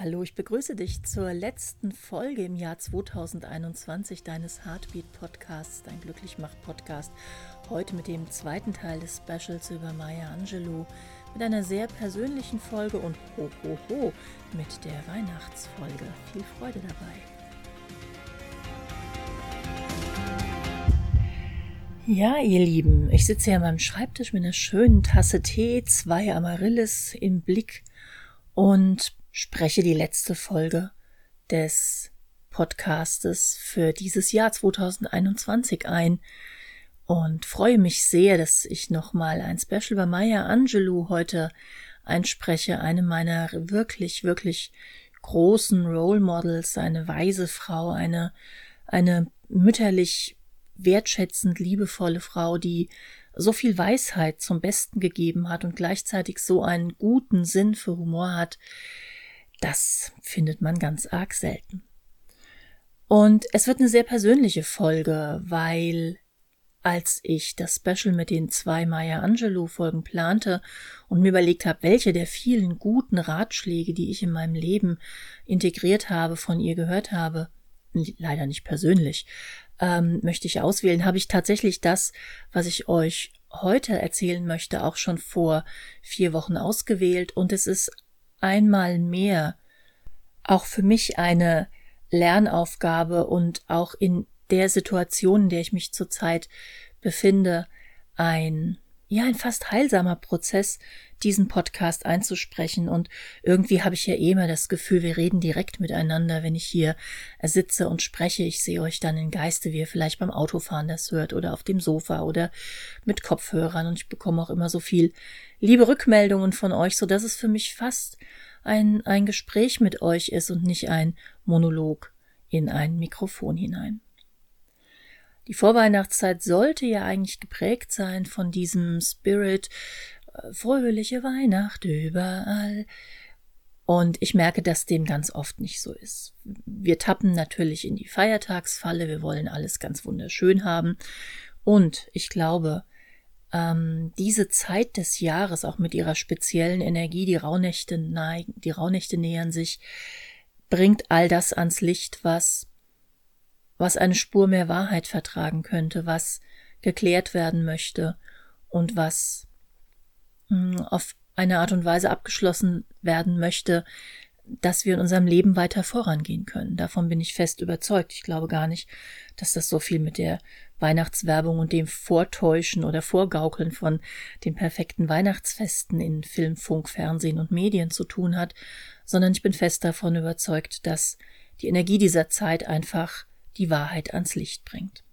Hallo, ich begrüße dich zur letzten Folge im Jahr 2021 deines Heartbeat Podcasts, dein Glücklichmacht Podcast. Heute mit dem zweiten Teil des Specials über Maya Angelou, mit einer sehr persönlichen Folge und ho ho ho mit der Weihnachtsfolge. Viel Freude dabei. Ja, ihr Lieben, ich sitze hier an meinem Schreibtisch mit einer schönen Tasse Tee, zwei Amaryllis im Blick und spreche die letzte Folge des Podcastes für dieses Jahr 2021 ein und freue mich sehr, dass ich nochmal ein Special bei Maya Angelou heute einspreche, eine meiner wirklich, wirklich großen Role Models, eine weise Frau, eine, eine mütterlich wertschätzend liebevolle Frau, die so viel Weisheit zum Besten gegeben hat und gleichzeitig so einen guten Sinn für Humor hat, das findet man ganz arg selten. Und es wird eine sehr persönliche Folge, weil als ich das Special mit den zwei Maya Angelou Folgen plante und mir überlegt habe, welche der vielen guten Ratschläge, die ich in meinem Leben integriert habe, von ihr gehört habe, leider nicht persönlich, ähm, möchte ich auswählen, habe ich tatsächlich das, was ich euch heute erzählen möchte, auch schon vor vier Wochen ausgewählt und es ist einmal mehr auch für mich eine Lernaufgabe und auch in der Situation, in der ich mich zurzeit befinde, ein ja, ein fast heilsamer Prozess, diesen Podcast einzusprechen. Und irgendwie habe ich ja eh immer das Gefühl, wir reden direkt miteinander, wenn ich hier sitze und spreche. Ich sehe euch dann in Geiste, wie ihr vielleicht beim Autofahren das hört oder auf dem Sofa oder mit Kopfhörern. Und ich bekomme auch immer so viel liebe Rückmeldungen von euch, so dass es für mich fast ein, ein Gespräch mit euch ist und nicht ein Monolog in ein Mikrofon hinein. Die Vorweihnachtszeit sollte ja eigentlich geprägt sein von diesem Spirit, fröhliche Weihnacht überall. Und ich merke, dass dem ganz oft nicht so ist. Wir tappen natürlich in die Feiertagsfalle, wir wollen alles ganz wunderschön haben. Und ich glaube, ähm, diese Zeit des Jahres, auch mit ihrer speziellen Energie, die Rauhnächte neigen, die Rauhnächte nähern sich, bringt all das ans Licht, was, was eine Spur mehr Wahrheit vertragen könnte, was geklärt werden möchte und was auf eine Art und Weise abgeschlossen werden möchte, dass wir in unserem Leben weiter vorangehen können. Davon bin ich fest überzeugt. Ich glaube gar nicht, dass das so viel mit der Weihnachtswerbung und dem Vortäuschen oder Vorgaukeln von den perfekten Weihnachtsfesten in Film, Funk, Fernsehen und Medien zu tun hat, sondern ich bin fest davon überzeugt, dass die Energie dieser Zeit einfach die Wahrheit ans Licht bringt.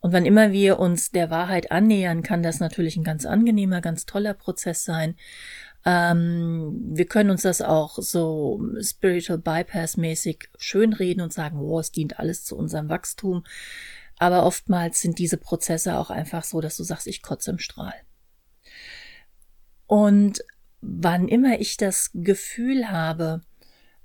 Und wann immer wir uns der Wahrheit annähern, kann das natürlich ein ganz angenehmer, ganz toller Prozess sein. Ähm, wir können uns das auch so spiritual bypass mäßig schönreden und sagen, oh, es dient alles zu unserem Wachstum. Aber oftmals sind diese Prozesse auch einfach so, dass du sagst, ich kotze im Strahl. Und wann immer ich das Gefühl habe,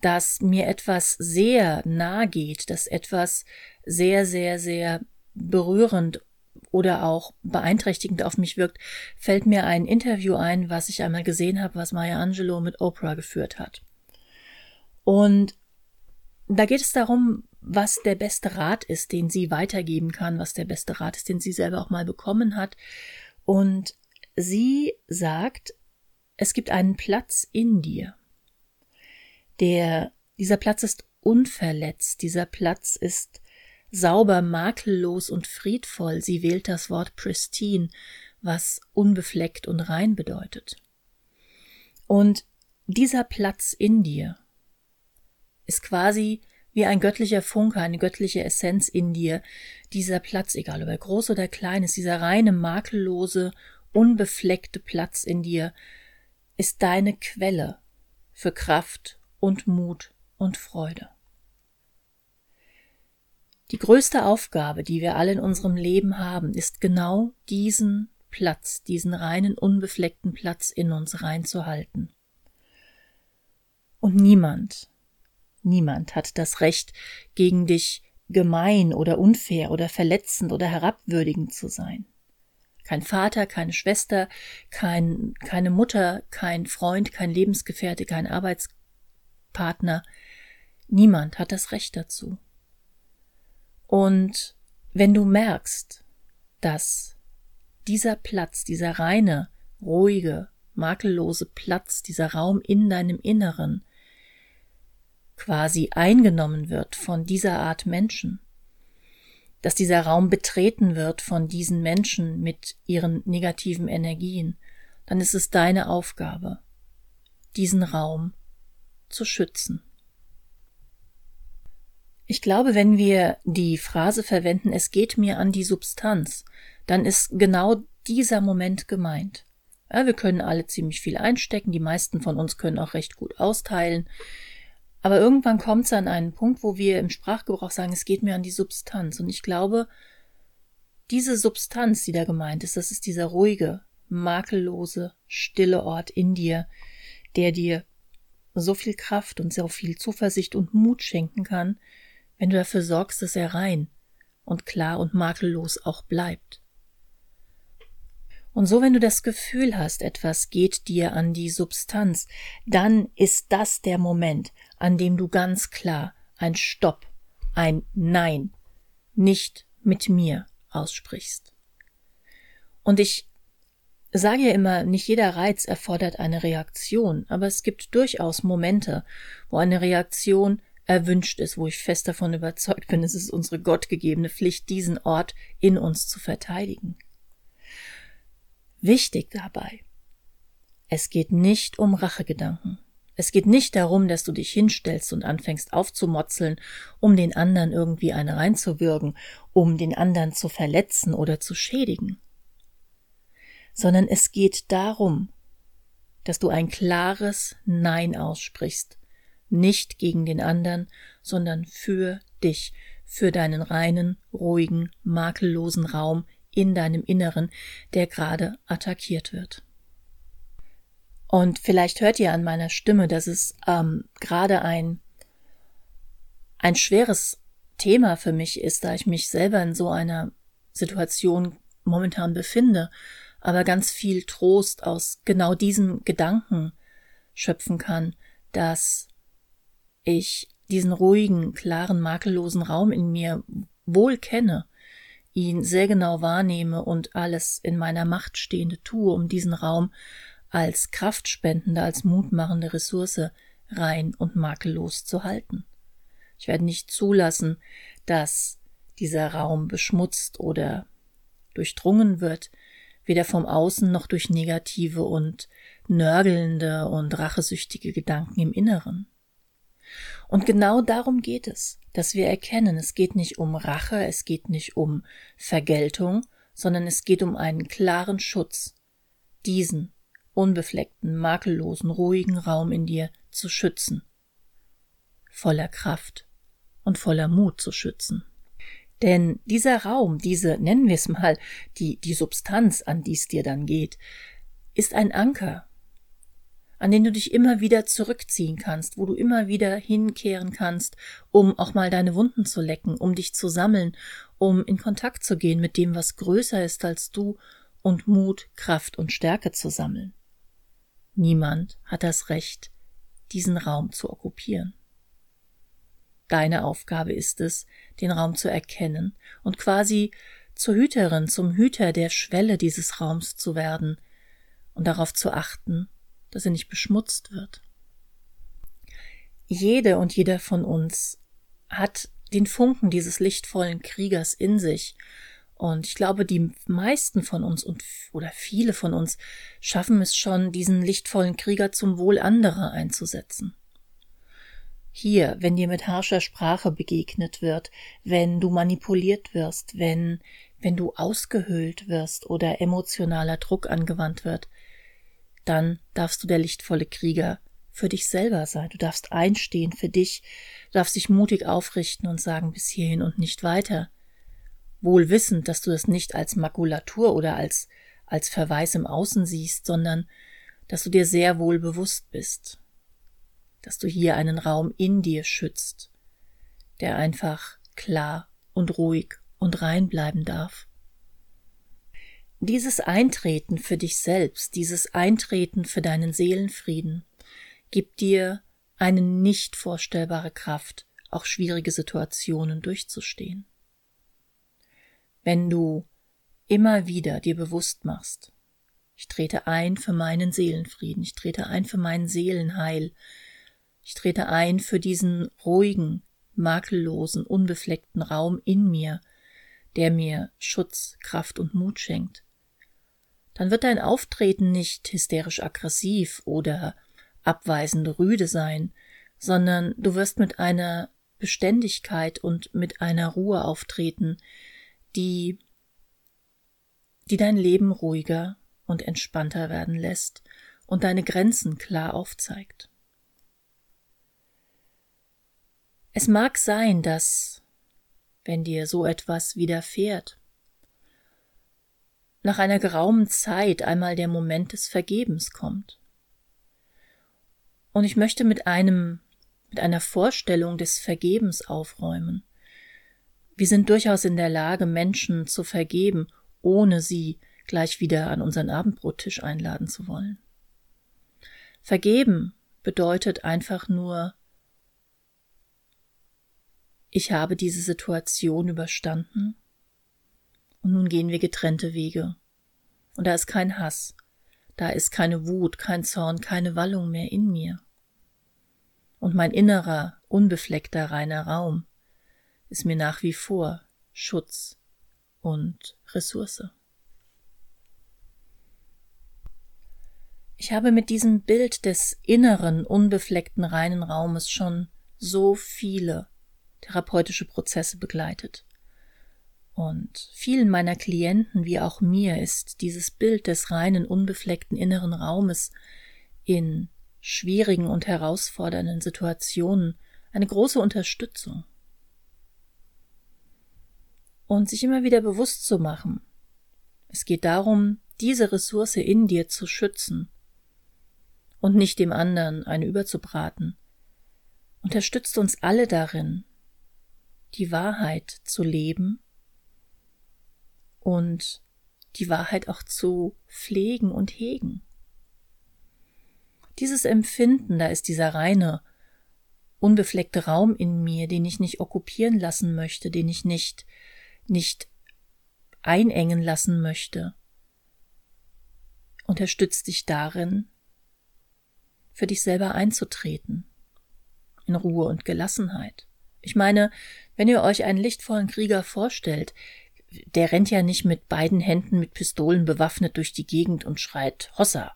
dass mir etwas sehr nahe geht, dass etwas sehr, sehr, sehr berührend oder auch beeinträchtigend auf mich wirkt, fällt mir ein Interview ein, was ich einmal gesehen habe, was Maya Angelou mit Oprah geführt hat. Und da geht es darum, was der beste Rat ist, den sie weitergeben kann, was der beste Rat ist, den sie selber auch mal bekommen hat. Und sie sagt, es gibt einen Platz in dir. Der, dieser Platz ist unverletzt, dieser Platz ist sauber, makellos und friedvoll. Sie wählt das Wort pristine, was unbefleckt und rein bedeutet. Und dieser Platz in dir ist quasi wie ein göttlicher Funke, eine göttliche Essenz in dir. Dieser Platz, egal ob er groß oder klein ist, dieser reine, makellose, unbefleckte Platz in dir, ist deine Quelle für Kraft und Mut und Freude. Die größte Aufgabe, die wir alle in unserem Leben haben, ist genau diesen Platz, diesen reinen, unbefleckten Platz in uns reinzuhalten. Und niemand, Niemand hat das Recht, gegen dich gemein oder unfair oder verletzend oder herabwürdigend zu sein. Kein Vater, keine Schwester, kein, keine Mutter, kein Freund, kein Lebensgefährte, kein Arbeitskollege, Partner. Niemand hat das Recht dazu. Und wenn du merkst, dass dieser Platz, dieser reine, ruhige, makellose Platz, dieser Raum in deinem Inneren quasi eingenommen wird von dieser Art Menschen, dass dieser Raum betreten wird von diesen Menschen mit ihren negativen Energien, dann ist es deine Aufgabe, diesen Raum zu schützen. Ich glaube, wenn wir die Phrase verwenden, es geht mir an die Substanz, dann ist genau dieser Moment gemeint. Ja, wir können alle ziemlich viel einstecken, die meisten von uns können auch recht gut austeilen. Aber irgendwann kommt es an einen Punkt, wo wir im Sprachgebrauch sagen, es geht mir an die Substanz. Und ich glaube, diese Substanz, die da gemeint ist, das ist dieser ruhige, makellose, stille Ort in dir, der dir so viel Kraft und so viel Zuversicht und Mut schenken kann, wenn du dafür sorgst, dass er rein und klar und makellos auch bleibt. Und so, wenn du das Gefühl hast, etwas geht dir an die Substanz, dann ist das der Moment, an dem du ganz klar ein Stopp, ein Nein, nicht mit mir aussprichst. Und ich sage ja immer, nicht jeder Reiz erfordert eine Reaktion, aber es gibt durchaus Momente, wo eine Reaktion erwünscht ist, wo ich fest davon überzeugt bin, es ist unsere gottgegebene Pflicht, diesen Ort in uns zu verteidigen. Wichtig dabei. Es geht nicht um Rachegedanken. Es geht nicht darum, dass du dich hinstellst und anfängst aufzumotzeln, um den anderen irgendwie eine reinzuwürgen, um den anderen zu verletzen oder zu schädigen. Sondern es geht darum, dass du ein klares Nein aussprichst, nicht gegen den anderen, sondern für dich, für deinen reinen, ruhigen, makellosen Raum in deinem Inneren, der gerade attackiert wird. Und vielleicht hört ihr an meiner Stimme, dass es ähm, gerade ein, ein schweres Thema für mich ist, da ich mich selber in so einer Situation momentan befinde, aber ganz viel Trost aus genau diesem Gedanken schöpfen kann, dass ich diesen ruhigen, klaren, makellosen Raum in mir wohl kenne ihn sehr genau wahrnehme und alles in meiner Macht Stehende tue, um diesen Raum als kraftspendende, als mutmachende Ressource rein und makellos zu halten. Ich werde nicht zulassen, dass dieser Raum beschmutzt oder durchdrungen wird, weder vom Außen noch durch negative und nörgelnde und rachesüchtige Gedanken im Inneren. Und genau darum geht es, dass wir erkennen, es geht nicht um Rache, es geht nicht um Vergeltung, sondern es geht um einen klaren Schutz, diesen unbefleckten, makellosen, ruhigen Raum in dir zu schützen, voller Kraft und voller Mut zu schützen. Denn dieser Raum, diese, nennen wir es mal, die, die Substanz, an die es dir dann geht, ist ein Anker, an den du dich immer wieder zurückziehen kannst, wo du immer wieder hinkehren kannst, um auch mal deine Wunden zu lecken, um dich zu sammeln, um in Kontakt zu gehen mit dem, was größer ist als du und Mut, Kraft und Stärke zu sammeln. Niemand hat das Recht, diesen Raum zu okkupieren. Deine Aufgabe ist es, den Raum zu erkennen und quasi zur Hüterin, zum Hüter der Schwelle dieses Raums zu werden und darauf zu achten, dass er nicht beschmutzt wird. Jede und jeder von uns hat den Funken dieses lichtvollen Kriegers in sich. Und ich glaube, die meisten von uns und oder viele von uns schaffen es schon, diesen lichtvollen Krieger zum Wohl anderer einzusetzen. Hier, wenn dir mit harscher Sprache begegnet wird, wenn du manipuliert wirst, wenn, wenn du ausgehöhlt wirst oder emotionaler Druck angewandt wird, dann darfst du der lichtvolle Krieger für dich selber sein. Du darfst einstehen für dich, du darfst dich mutig aufrichten und sagen bis hierhin und nicht weiter. Wohl wissend, dass du das nicht als Makulatur oder als, als Verweis im Außen siehst, sondern dass du dir sehr wohl bewusst bist, dass du hier einen Raum in dir schützt, der einfach klar und ruhig und rein bleiben darf. Dieses Eintreten für dich selbst, dieses Eintreten für deinen Seelenfrieden, gibt dir eine nicht vorstellbare Kraft, auch schwierige Situationen durchzustehen. Wenn du immer wieder dir bewusst machst, ich trete ein für meinen Seelenfrieden, ich trete ein für meinen Seelenheil, ich trete ein für diesen ruhigen, makellosen, unbefleckten Raum in mir, der mir Schutz, Kraft und Mut schenkt. Dann wird dein Auftreten nicht hysterisch aggressiv oder abweisende Rüde sein, sondern du wirst mit einer Beständigkeit und mit einer Ruhe auftreten, die, die dein Leben ruhiger und entspannter werden lässt und deine Grenzen klar aufzeigt. Es mag sein, dass, wenn dir so etwas widerfährt, nach einer geraumen Zeit einmal der Moment des Vergebens kommt. Und ich möchte mit einem, mit einer Vorstellung des Vergebens aufräumen. Wir sind durchaus in der Lage, Menschen zu vergeben, ohne sie gleich wieder an unseren Abendbrottisch einladen zu wollen. Vergeben bedeutet einfach nur, ich habe diese Situation überstanden und nun gehen wir getrennte Wege. Und da ist kein Hass, da ist keine Wut, kein Zorn, keine Wallung mehr in mir und mein innerer, unbefleckter, reiner Raum ist mir nach wie vor Schutz und Ressource. Ich habe mit diesem Bild des inneren, unbefleckten, reinen Raumes schon so viele therapeutische Prozesse begleitet. Und vielen meiner Klienten wie auch mir ist dieses Bild des reinen, unbefleckten inneren Raumes in schwierigen und herausfordernden Situationen eine große Unterstützung. Und sich immer wieder bewusst zu machen, es geht darum, diese Ressource in dir zu schützen und nicht dem anderen eine überzubraten, unterstützt uns alle darin, die Wahrheit zu leben und die Wahrheit auch zu pflegen und hegen. Dieses Empfinden, da ist dieser reine, unbefleckte Raum in mir, den ich nicht okkupieren lassen möchte, den ich nicht, nicht einengen lassen möchte, unterstützt dich darin, für dich selber einzutreten, in Ruhe und Gelassenheit. Ich meine, wenn ihr euch einen lichtvollen Krieger vorstellt, der rennt ja nicht mit beiden Händen mit Pistolen bewaffnet durch die Gegend und schreit Hossa,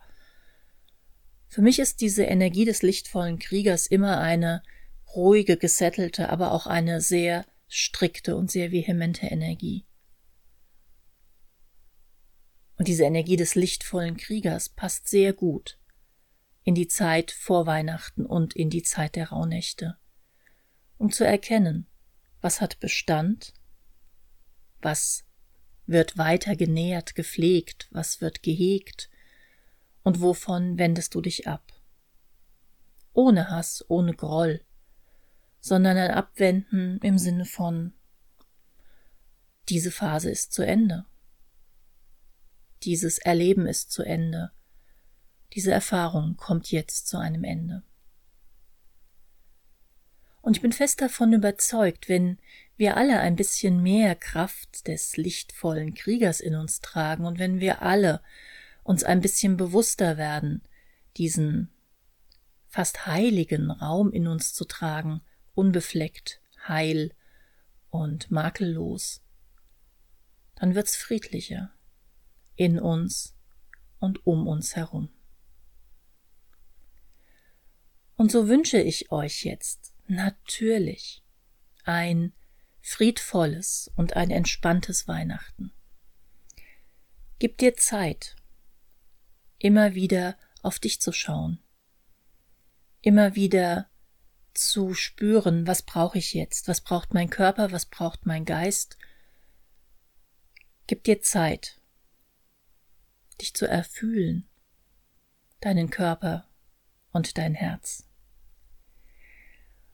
für mich ist diese Energie des lichtvollen Kriegers immer eine ruhige, gesettelte, aber auch eine sehr strikte und sehr vehemente Energie. Und diese Energie des lichtvollen Kriegers passt sehr gut in die Zeit vor Weihnachten und in die Zeit der Rauhnächte, um zu erkennen, was hat Bestand, was wird weiter genährt, gepflegt, was wird gehegt, und wovon wendest du dich ab? Ohne Hass, ohne Groll, sondern ein Abwenden im Sinne von diese Phase ist zu Ende. Dieses Erleben ist zu Ende. Diese Erfahrung kommt jetzt zu einem Ende. Und ich bin fest davon überzeugt, wenn wir alle ein bisschen mehr Kraft des lichtvollen Kriegers in uns tragen und wenn wir alle uns ein bisschen bewusster werden, diesen fast heiligen Raum in uns zu tragen, unbefleckt, heil und makellos, dann wird's friedlicher in uns und um uns herum. Und so wünsche ich euch jetzt natürlich ein friedvolles und ein entspanntes Weihnachten. Gib dir Zeit, immer wieder auf dich zu schauen, immer wieder zu spüren, was brauche ich jetzt, was braucht mein Körper, was braucht mein Geist. Gib dir Zeit, dich zu erfühlen, deinen Körper und dein Herz.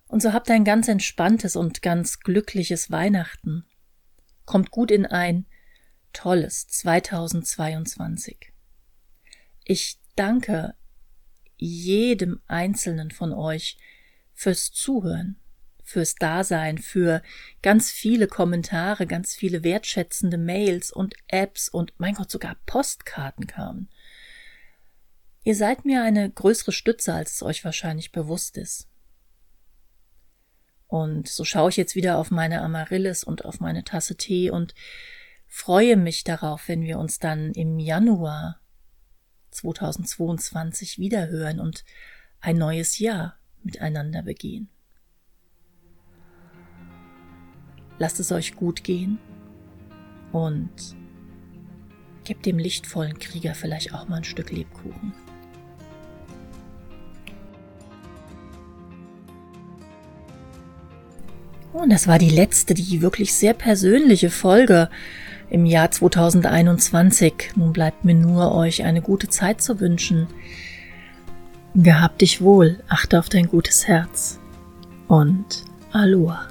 Und so habt ein ganz entspanntes und ganz glückliches Weihnachten. Kommt gut in ein tolles 2022. Ich danke jedem Einzelnen von euch, fürs Zuhören, fürs Dasein, für ganz viele Kommentare, ganz viele wertschätzende Mails und Apps und mein Gott sogar Postkarten kamen. Ihr seid mir eine größere Stütze, als es euch wahrscheinlich bewusst ist. Und so schaue ich jetzt wieder auf meine Amaryllis und auf meine Tasse Tee und freue mich darauf, wenn wir uns dann im Januar 2022 wiederhören und ein neues Jahr miteinander begehen. Lasst es euch gut gehen und gebt dem lichtvollen Krieger vielleicht auch mal ein Stück Lebkuchen. Und das war die letzte, die wirklich sehr persönliche Folge im Jahr 2021. Nun bleibt mir nur, euch eine gute Zeit zu wünschen. Gehab dich wohl, achte auf dein gutes Herz und Aloha.